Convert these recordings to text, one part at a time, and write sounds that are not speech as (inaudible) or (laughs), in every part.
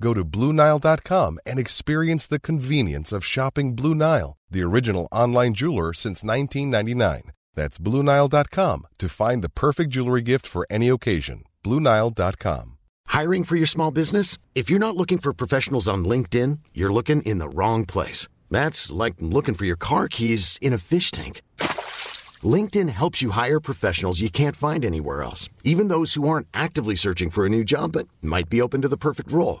Go to BlueNile.com and experience the convenience of shopping Blue Nile, the original online jeweler since 1999. That's BlueNile.com to find the perfect jewelry gift for any occasion. BlueNile.com. Hiring for your small business? If you're not looking for professionals on LinkedIn, you're looking in the wrong place. That's like looking for your car keys in a fish tank. LinkedIn helps you hire professionals you can't find anywhere else, even those who aren't actively searching for a new job but might be open to the perfect role.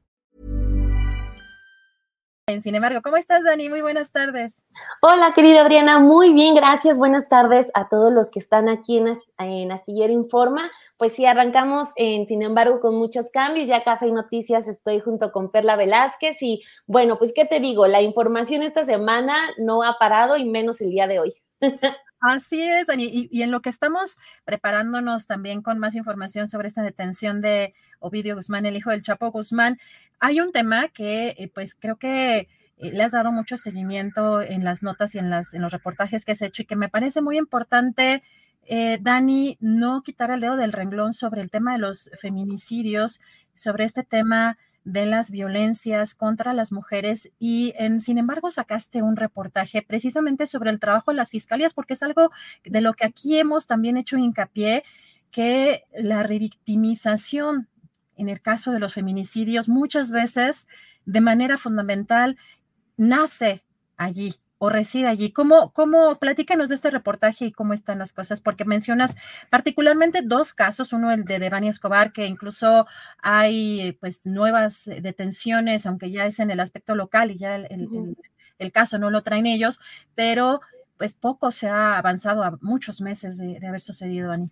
Sin embargo, ¿cómo estás, Dani? Muy buenas tardes. Hola, querida Adriana. Muy bien, gracias. Buenas tardes a todos los que están aquí en, en Astillero Informa. Pues sí, arrancamos, en, sin embargo, con muchos cambios. Ya Café y Noticias estoy junto con Perla Velázquez. Y bueno, pues, ¿qué te digo? La información esta semana no ha parado y menos el día de hoy. (laughs) Así es, Dani. Y, y, en lo que estamos preparándonos también con más información sobre esta detención de Ovidio Guzmán, el hijo del Chapo Guzmán, hay un tema que eh, pues creo que eh, le has dado mucho seguimiento en las notas y en, las, los reportajes que has hecho y que me parece muy importante, eh, Dani, no quitar el dedo del renglón sobre el tema de los feminicidios, sobre este tema de las violencias contra las mujeres y en, sin embargo sacaste un reportaje precisamente sobre el trabajo de las fiscalías porque es algo de lo que aquí hemos también hecho hincapié que la revictimización en el caso de los feminicidios, muchas veces de manera fundamental nace allí o reside allí. ¿Cómo, cómo, platícanos de este reportaje y cómo están las cosas? Porque mencionas particularmente dos casos, uno el de Devani Escobar, que incluso hay pues nuevas detenciones, aunque ya es en el aspecto local y ya el, el, caso no lo traen ellos, pero pues poco se ha avanzado a muchos meses de, de haber sucedido, Ani.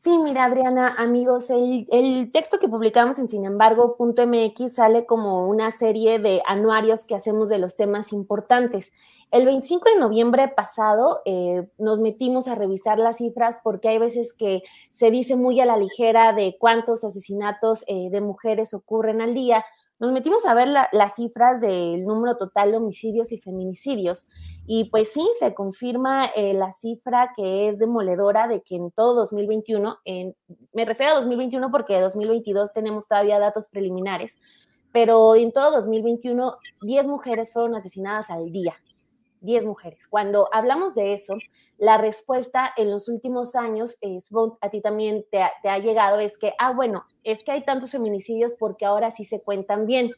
Sí, mira, Adriana, amigos, el, texto que publicamos en Sin embargo.mx sale como una serie de anuarios que hacemos de los temas importantes. El 25 de noviembre pasado eh, nos metimos a revisar las cifras porque hay veces que se dice muy a la ligera de cuántos asesinatos eh, de mujeres ocurren al día, nos metimos a ver las cifras del número total de homicidios y feminicidios y pues sí, se confirma eh, la cifra que es demoledora de que en todo 2021, en, me refiero a 2021 porque en 2022 tenemos todavía datos preliminares, pero en todo 2021 10 mujeres fueron asesinadas al día. 10 mujeres. Cuando hablamos de eso, la respuesta en los últimos años, es a ti también te ha, llegado, es que, ah, bueno, es que hay tantos feminicidios porque ahora sí se cuentan bien.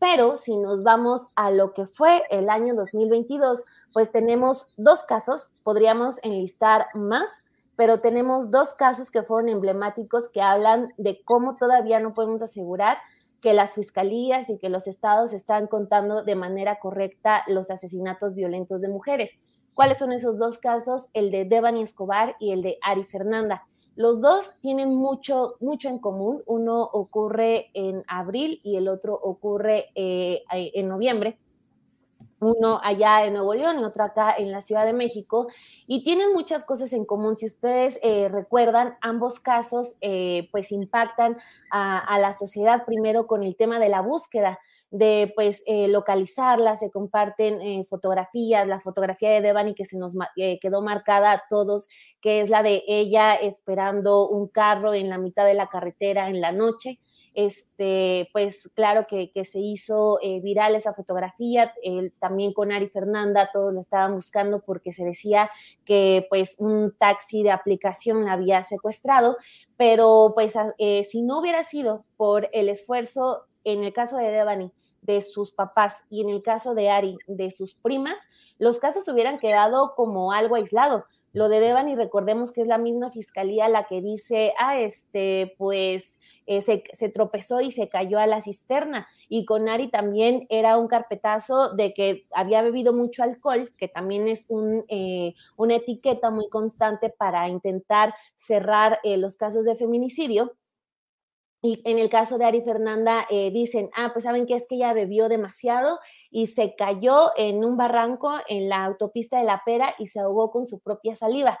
Pero si nos vamos a lo que fue el año 2022, pues tenemos dos casos, podríamos enlistar más, pero tenemos dos casos que fueron emblemáticos que hablan de cómo todavía no podemos asegurar que las fiscalías y que los estados están contando de manera correcta los asesinatos violentos de mujeres. ¿Cuáles son esos dos casos? El de Devani Escobar y el de Ari Fernanda. Los dos tienen mucho, mucho en común. Uno ocurre en abril y el otro ocurre eh, en noviembre uno allá en Nuevo León y otro acá en la Ciudad de México, y tienen muchas cosas en común. Si ustedes eh, recuerdan, ambos casos eh, pues impactan a, la sociedad primero con el tema de la búsqueda de pues eh, localizarla, se comparten fotografías, la fotografía de Devani que se nos quedó marcada a todos, que es la de ella esperando un carro en la mitad de la carretera en la noche, este, pues claro que, se hizo eh, viral esa fotografía, también con Ari Fernanda, todos la estaban buscando porque se decía que pues un taxi de aplicación la había secuestrado, pero pues eh, si no hubiera sido por el esfuerzo, en el caso de Devani, de sus papás y en el caso de Ari, de sus primas, los casos hubieran quedado como algo aislado. Lo de Devani, recordemos que es la misma fiscalía la que dice, ah, este, pues eh, se, tropezó y se cayó a la cisterna. Y con Ari también era un carpetazo de que había bebido mucho alcohol, que también es un, eh, una etiqueta muy constante para intentar cerrar eh, los casos de feminicidio. Y en el caso de Ari Fernanda, eh, dicen, ah, pues saben que es que ella bebió demasiado y se cayó en un barranco en la autopista de la pera y se ahogó con su propia saliva.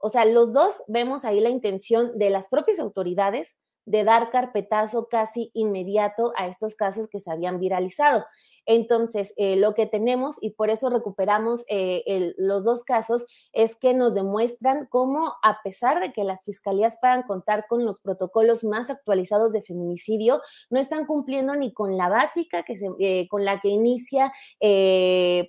O sea, los dos vemos ahí la intención de las propias autoridades de dar carpetazo casi inmediato a estos casos que se habían viralizado. Entonces, eh, lo que tenemos, y por eso recuperamos eh, los dos casos, es que nos demuestran cómo, a pesar de que las fiscalías puedan contar con los protocolos más actualizados de feminicidio, no están cumpliendo ni con la básica que eh, con la que inicia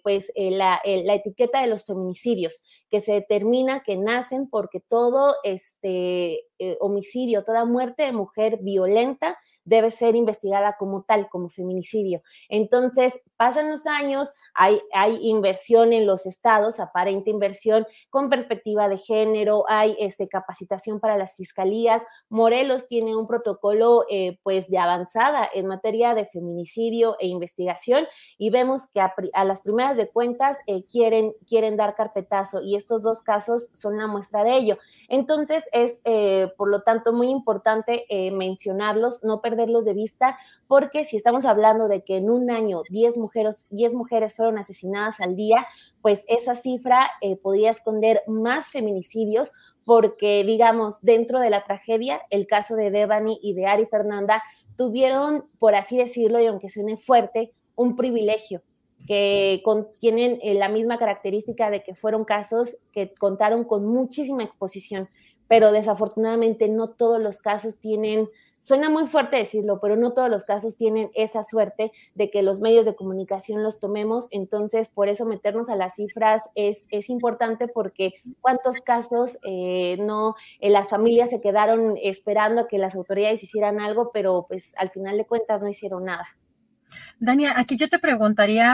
pues la, la, etiqueta de los feminicidios, que se determina que nacen porque todo este homicidio, toda muerte de mujer violenta debe ser investigada como tal, como feminicidio. Entonces, pasan los años, hay, inversión en los estados, aparente inversión con perspectiva de género, hay este, capacitación para las fiscalías. Morelos tiene un protocolo eh, pues de avanzada en materia de feminicidio e investigación y vemos que a, las primeras de cuentas eh, quieren, quieren dar carpetazo y estos dos casos son la muestra de ello. Entonces, es eh, por lo tanto muy importante mencionarlos, no perderlos de vista, porque si estamos hablando de que en un año 10 mujeres, 10 mujeres fueron asesinadas al día, pues esa cifra eh, podría esconder más feminicidios porque, digamos, dentro de la tragedia, el caso de Devani y de Ari Fernanda tuvieron, por así decirlo, y aunque suene fuerte, un privilegio que tienen eh, la misma característica de que fueron casos que contaron con muchísima exposición, pero desafortunadamente no todos los casos tienen Suena muy fuerte decirlo, pero no todos los casos tienen esa suerte de que los medios de comunicación los tomemos. Entonces, por eso meternos a las cifras es, es importante porque cuántos casos eh, no, eh, las familias se quedaron esperando a que las autoridades hicieran algo, pero pues al final de cuentas no hicieron nada. Dania, aquí yo te preguntaría.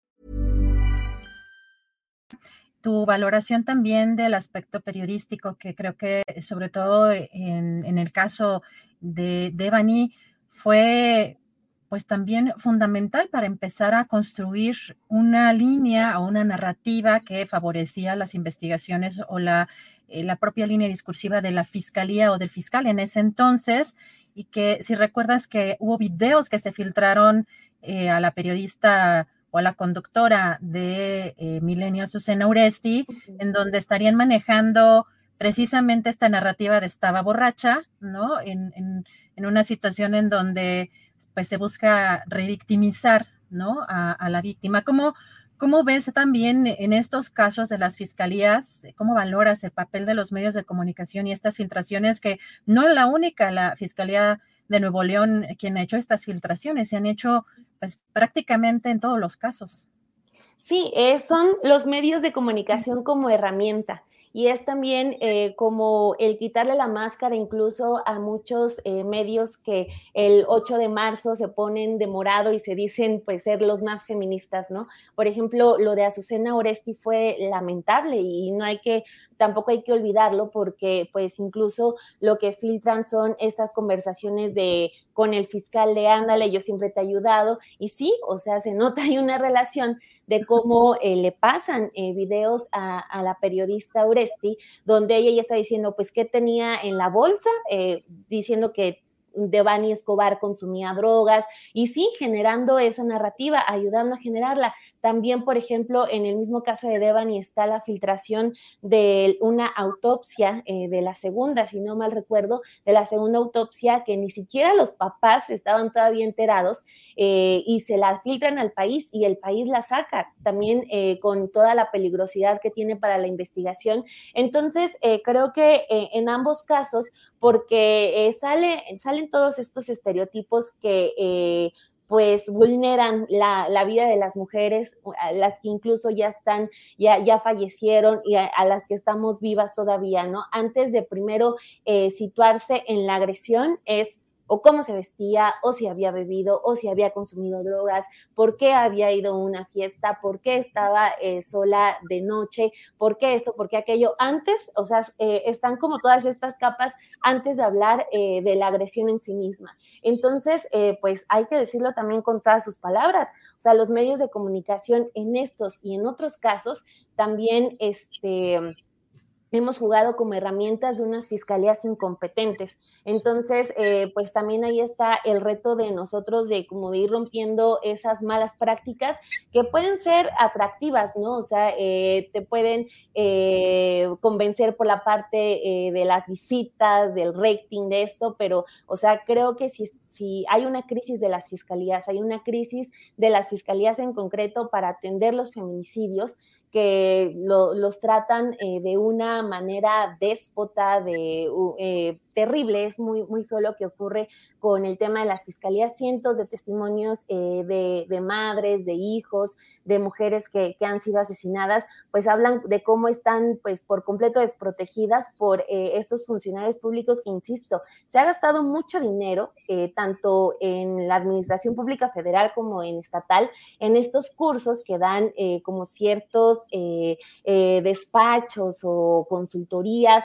Tu valoración también del aspecto periodístico, que creo que sobre todo en, el caso de Devani fue pues también fundamental para empezar a construir una línea o una narrativa que favorecía las investigaciones o la, eh, la propia línea discursiva de la fiscalía o del fiscal en ese entonces, y que si recuerdas que hubo videos que se filtraron eh, a la periodista o a la conductora de eh, Milenio, Susana Uresti, en donde estarían manejando precisamente esta narrativa de estaba borracha, ¿no? En, una situación en donde pues, se busca revictimizar, ¿no? A, la víctima. ¿Cómo, ¿Cómo ves también en estos casos de las fiscalías, cómo valoras el papel de los medios de comunicación y estas filtraciones que no es la única, la Fiscalía de Nuevo León quien ha hecho estas filtraciones, se han hecho pues prácticamente en todos los casos. Sí, eh, son los medios de comunicación como herramienta. Y es también eh, como el quitarle la máscara incluso a muchos eh, medios que el 8 de marzo se ponen de morado y se dicen pues ser los más feministas, ¿no? Por ejemplo, lo de Azucena Oresti fue lamentable y no hay que tampoco hay que olvidarlo porque pues incluso lo que filtran son estas conversaciones de con el fiscal de ándale, yo siempre te he ayudado y sí, o sea, se nota hay una relación de cómo eh, le pasan eh, videos a, la periodista Donde ella ya está diciendo pues qué tenía en la bolsa, eh, diciendo que Devani Escobar consumía drogas y sí, generando esa narrativa, ayudando a generarla. También, por ejemplo, en el mismo caso de Devani está la filtración de una autopsia eh, de la segunda, si no mal recuerdo, de la segunda autopsia que ni siquiera los papás estaban todavía enterados eh, y se la filtran al país y el país la saca también eh, con toda la peligrosidad que tiene para la investigación. Entonces, creo que en ambos casos porque eh, sale, salen todos estos estereotipos que eh, pues vulneran la, vida de las mujeres, las que incluso ya están, ya, ya fallecieron y a, las que estamos vivas todavía, ¿no? Antes de primero eh, situarse en la agresión es o cómo se vestía, o si había bebido, o si había consumido drogas, por qué había ido a una fiesta, por qué estaba eh, sola de noche, por qué esto, por qué aquello. Antes, o sea, eh, están como todas estas capas antes de hablar eh, de la agresión en sí misma. Entonces, pues hay que decirlo también con todas sus palabras. O sea, los medios de comunicación en estos y en otros casos también, este hemos jugado como herramientas de unas fiscalías incompetentes. Entonces, eh, pues también ahí está el reto de nosotros de como de ir rompiendo esas malas prácticas que pueden ser atractivas, ¿no? O sea, eh, te pueden eh, convencer por la parte de las visitas, del rating de esto, pero, o sea, creo que si si hay una crisis de las fiscalías, hay una crisis de las fiscalías en concreto para atender los feminicidios que los tratan eh, de una manera déspota, de eh, terrible, es muy, muy feo lo que ocurre con el tema de las fiscalías, cientos de testimonios eh, de, madres, de hijos, de mujeres que, han sido asesinadas, pues hablan de cómo están pues por completo desprotegidas por eh, estos funcionarios públicos que, insisto, se ha gastado mucho dinero, eh, tanto en la administración pública federal como en estatal, en estos cursos que dan como ciertos despachos o consultorías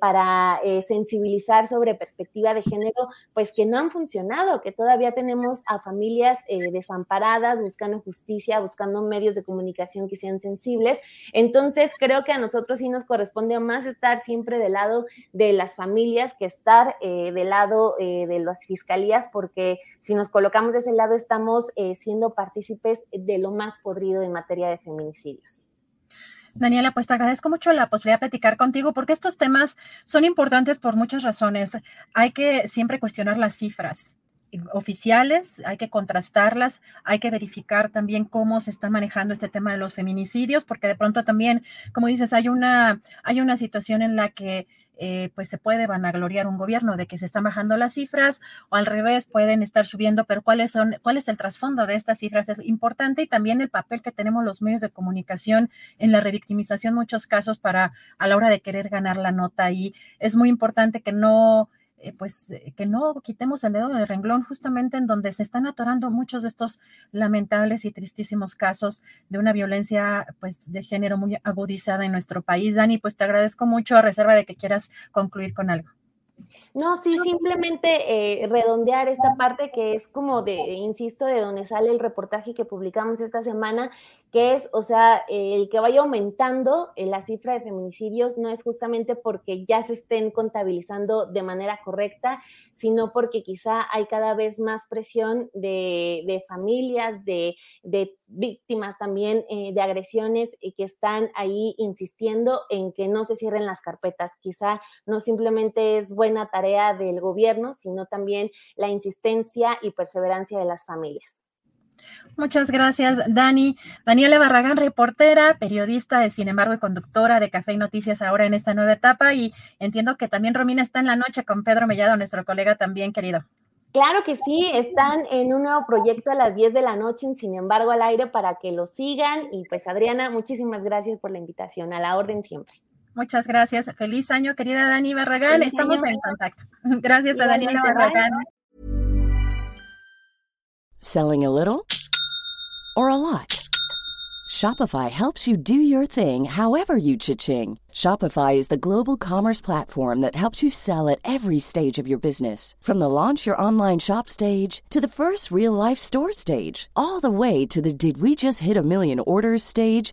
para sensibilizar sobre perspectiva de género, pues que no han funcionado, que todavía tenemos a familias eh, desamparadas buscando justicia, buscando medios de comunicación que sean sensibles. Entonces, creo que a nosotros sí nos corresponde más estar siempre del lado de las familias que estar eh, del lado eh, de las fiscalías, porque si nos colocamos de ese lado estamos siendo partícipes de lo más podrido en materia de feminicidios. Daniela, pues te agradezco mucho la posibilidad de platicar contigo porque estos temas son importantes por muchas razones. Hay que siempre cuestionar las cifras oficiales, hay que contrastarlas, hay que verificar también cómo se está manejando este tema de los feminicidios, porque de pronto también, como dices, hay una, hay una situación en la que eh, pues se puede vanagloriar un gobierno de que se están bajando las cifras o al revés pueden estar subiendo, pero cuáles son, cuál es el trasfondo de estas cifras es importante y también el papel que tenemos los medios de comunicación en la revictimización, muchos casos para a la hora de querer ganar la nota y es muy importante que no eh, pues eh, que no quitemos el dedo del renglón justamente en donde se están atorando muchos de estos lamentables y tristísimos casos de una violencia pues de género muy agudizada en nuestro país. Dani, pues te agradezco mucho a reserva de que quieras concluir con algo. No, sí, simplemente eh, redondear esta parte que es como de, insisto, de donde sale el reportaje que publicamos esta semana, que es, o sea, el que vaya aumentando eh, la cifra de feminicidios no es justamente porque ya se estén contabilizando de manera correcta, sino porque quizá hay cada vez más presión de, de familias, de, de, víctimas también eh, de agresiones y que están ahí insistiendo en que no se cierren las carpetas. Quizá no simplemente es buena tarea tarea del gobierno, sino también la insistencia y perseverancia de las familias. Muchas gracias, Dani. Daniela Barragán, reportera, periodista de Sin embargo y conductora de Café y Noticias ahora en esta nueva etapa. Y entiendo que también Romina está en la noche con Pedro Mellado, nuestro colega también querido. Claro que sí, están en un nuevo proyecto a las 10 de la noche, sin embargo, al aire para que lo sigan. Y pues Adriana, muchísimas gracias por la invitación, a la orden siempre. Muchas gracias. Feliz año, querida Dani Barragán. Estamos en contacto. (laughs) Gracias a Daniela Barragán. Selling a little or a lot? Shopify helps you do your thing however you cha-ching. Shopify is the global commerce platform that helps you sell at every stage of your business. From the launch your online shop stage to the first real life store stage, all the way to the did we just hit a million orders stage.